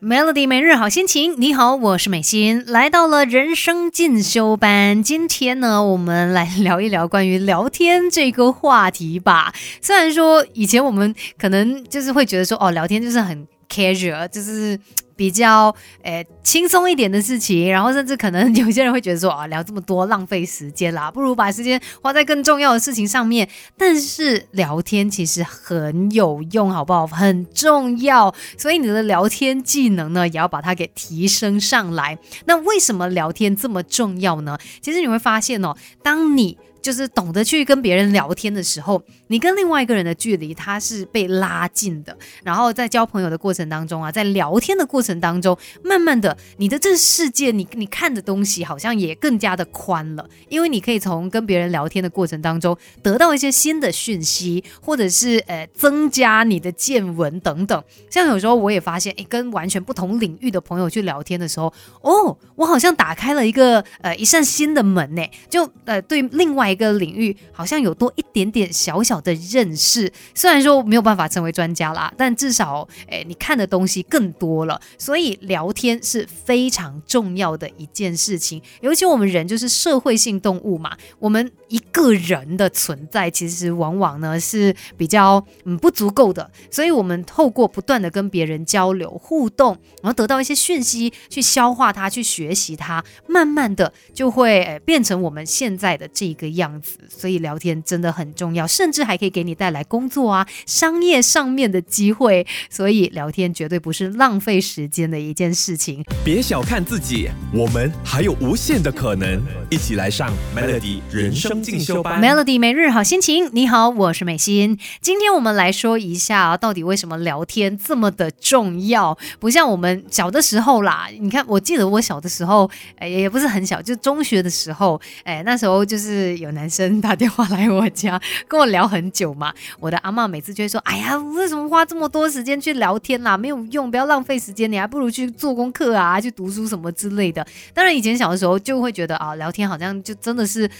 Melody 每日好心情，你好，我是美心，来到了人生进修班。今天呢，我们来聊一聊关于聊天这个话题吧。虽然说以前我们可能就是会觉得说，哦，聊天就是很 casual，就是。比较诶轻松一点的事情，然后甚至可能有些人会觉得说啊聊这么多浪费时间啦，不如把时间花在更重要的事情上面。但是聊天其实很有用，好不好？很重要，所以你的聊天技能呢也要把它给提升上来。那为什么聊天这么重要呢？其实你会发现哦，当你就是懂得去跟别人聊天的时候，你跟另外一个人的距离它是被拉近的。然后在交朋友的过程当中啊，在聊天的过程当中，慢慢的，你的这世界，你你看的东西好像也更加的宽了。因为你可以从跟别人聊天的过程当中得到一些新的讯息，或者是呃增加你的见闻等等。像有时候我也发现，诶，跟完全不同领域的朋友去聊天的时候，哦，我好像打开了一个呃一扇新的门呢，就呃对另外。一个领域好像有多一点点小小的认识，虽然说没有办法成为专家啦，但至少诶，你看的东西更多了。所以聊天是非常重要的一件事情，尤其我们人就是社会性动物嘛，我们一个人的存在其实往往呢是比较嗯不足够的，所以我们透过不断的跟别人交流互动，然后得到一些讯息，去消化它，去学习它，慢慢的就会诶变成我们现在的这个。样子，所以聊天真的很重要，甚至还可以给你带来工作啊、商业上面的机会。所以聊天绝对不是浪费时间的一件事情。别小看自己，我们还有无限的可能。一起来上 Melody 人生进修班。Melody 每日好心情，你好，我是美心。今天我们来说一下，到底为什么聊天这么的重要？不像我们小的时候啦，你看，我记得我小的时候，哎，也不是很小，就中学的时候，哎，那时候就是有。男生打电话来我家跟我聊很久嘛，我的阿妈每次就会说：“哎呀，为什么花这么多时间去聊天啦？没有用，不要浪费时间，你还不如去做功课啊，去读书什么之类的。”当然，以前小的时候就会觉得啊，聊天好像就真的是。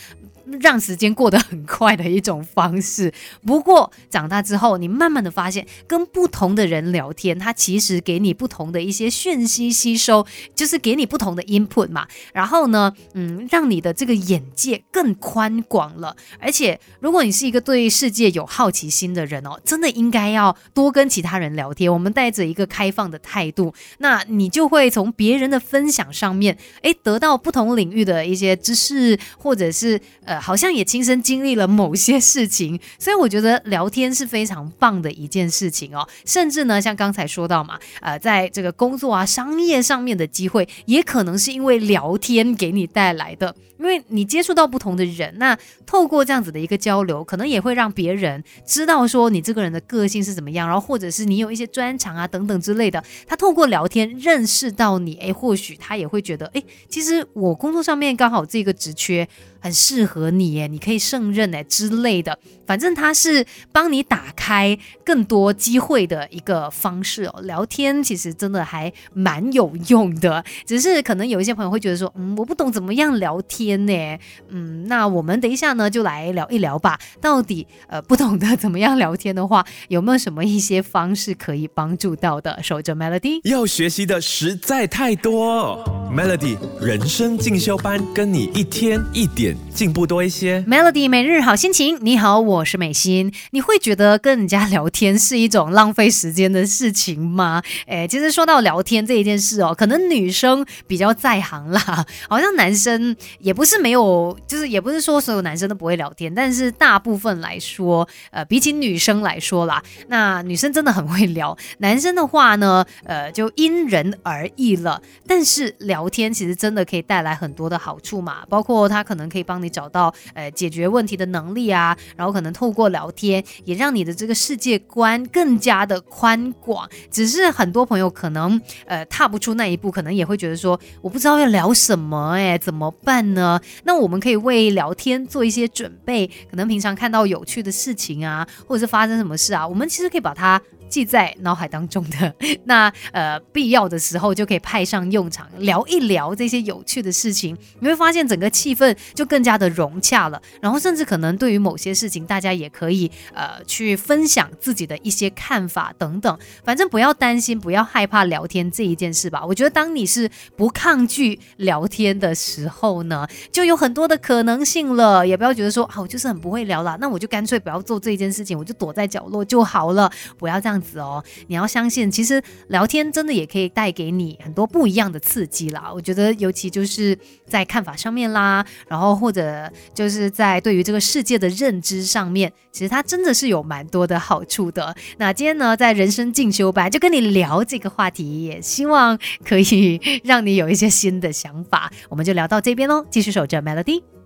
让时间过得很快的一种方式。不过长大之后，你慢慢的发现，跟不同的人聊天，他其实给你不同的一些讯息吸收，就是给你不同的 input 嘛。然后呢，嗯，让你的这个眼界更宽广了。而且，如果你是一个对世界有好奇心的人哦，真的应该要多跟其他人聊天。我们带着一个开放的态度，那你就会从别人的分享上面，诶，得到不同领域的一些知识，或者是呃。好像也亲身经历了某些事情，所以我觉得聊天是非常棒的一件事情哦。甚至呢，像刚才说到嘛，呃，在这个工作啊、商业上面的机会，也可能是因为聊天给你带来的。因为你接触到不同的人，那透过这样子的一个交流，可能也会让别人知道说你这个人的个性是怎么样，然后或者是你有一些专长啊等等之类的。他透过聊天认识到你，诶，或许他也会觉得，诶，其实我工作上面刚好这个职缺。很适合你耶，你可以胜任哎之类的，反正他是帮你打开更多机会的一个方式哦。聊天其实真的还蛮有用的，只是可能有一些朋友会觉得说，嗯，我不懂怎么样聊天呢？嗯，那我们等一下呢就来聊一聊吧。到底呃不懂得怎么样聊天的话，有没有什么一些方式可以帮助到的？守着 Melody，要学习的实在太多。Melody 人生进修班，跟你一天一点。进步多一些，Melody 每日好心情。你好，我是美心。你会觉得跟人家聊天是一种浪费时间的事情吗？哎，其实说到聊天这一件事哦，可能女生比较在行啦，好像男生也不是没有，就是也不是说所有男生都不会聊天，但是大部分来说，呃，比起女生来说啦，那女生真的很会聊。男生的话呢，呃，就因人而异了。但是聊天其实真的可以带来很多的好处嘛，包括他可能可以。可以帮你找到呃解决问题的能力啊，然后可能透过聊天，也让你的这个世界观更加的宽广。只是很多朋友可能呃踏不出那一步，可能也会觉得说我不知道要聊什么，哎，怎么办呢？那我们可以为聊天做一些准备，可能平常看到有趣的事情啊，或者是发生什么事啊，我们其实可以把它。记在脑海当中的。那呃，必要的时候就可以派上用场，聊一聊这些有趣的事情，你会发现整个气氛就更加的融洽了。然后甚至可能对于某些事情，大家也可以呃去分享自己的一些看法等等。反正不要担心，不要害怕聊天这一件事吧。我觉得当你是不抗拒聊天的时候呢，就有很多的可能性了。也不要觉得说啊，我就是很不会聊啦，那我就干脆不要做这件事情，我就躲在角落就好了。不要这样样子哦，你要相信，其实聊天真的也可以带给你很多不一样的刺激啦。我觉得尤其就是在看法上面啦，然后或者就是在对于这个世界的认知上面，其实它真的是有蛮多的好处的。那今天呢，在人生进修班就跟你聊这个话题，也希望可以让你有一些新的想法。我们就聊到这边喽，继续守着 Melody。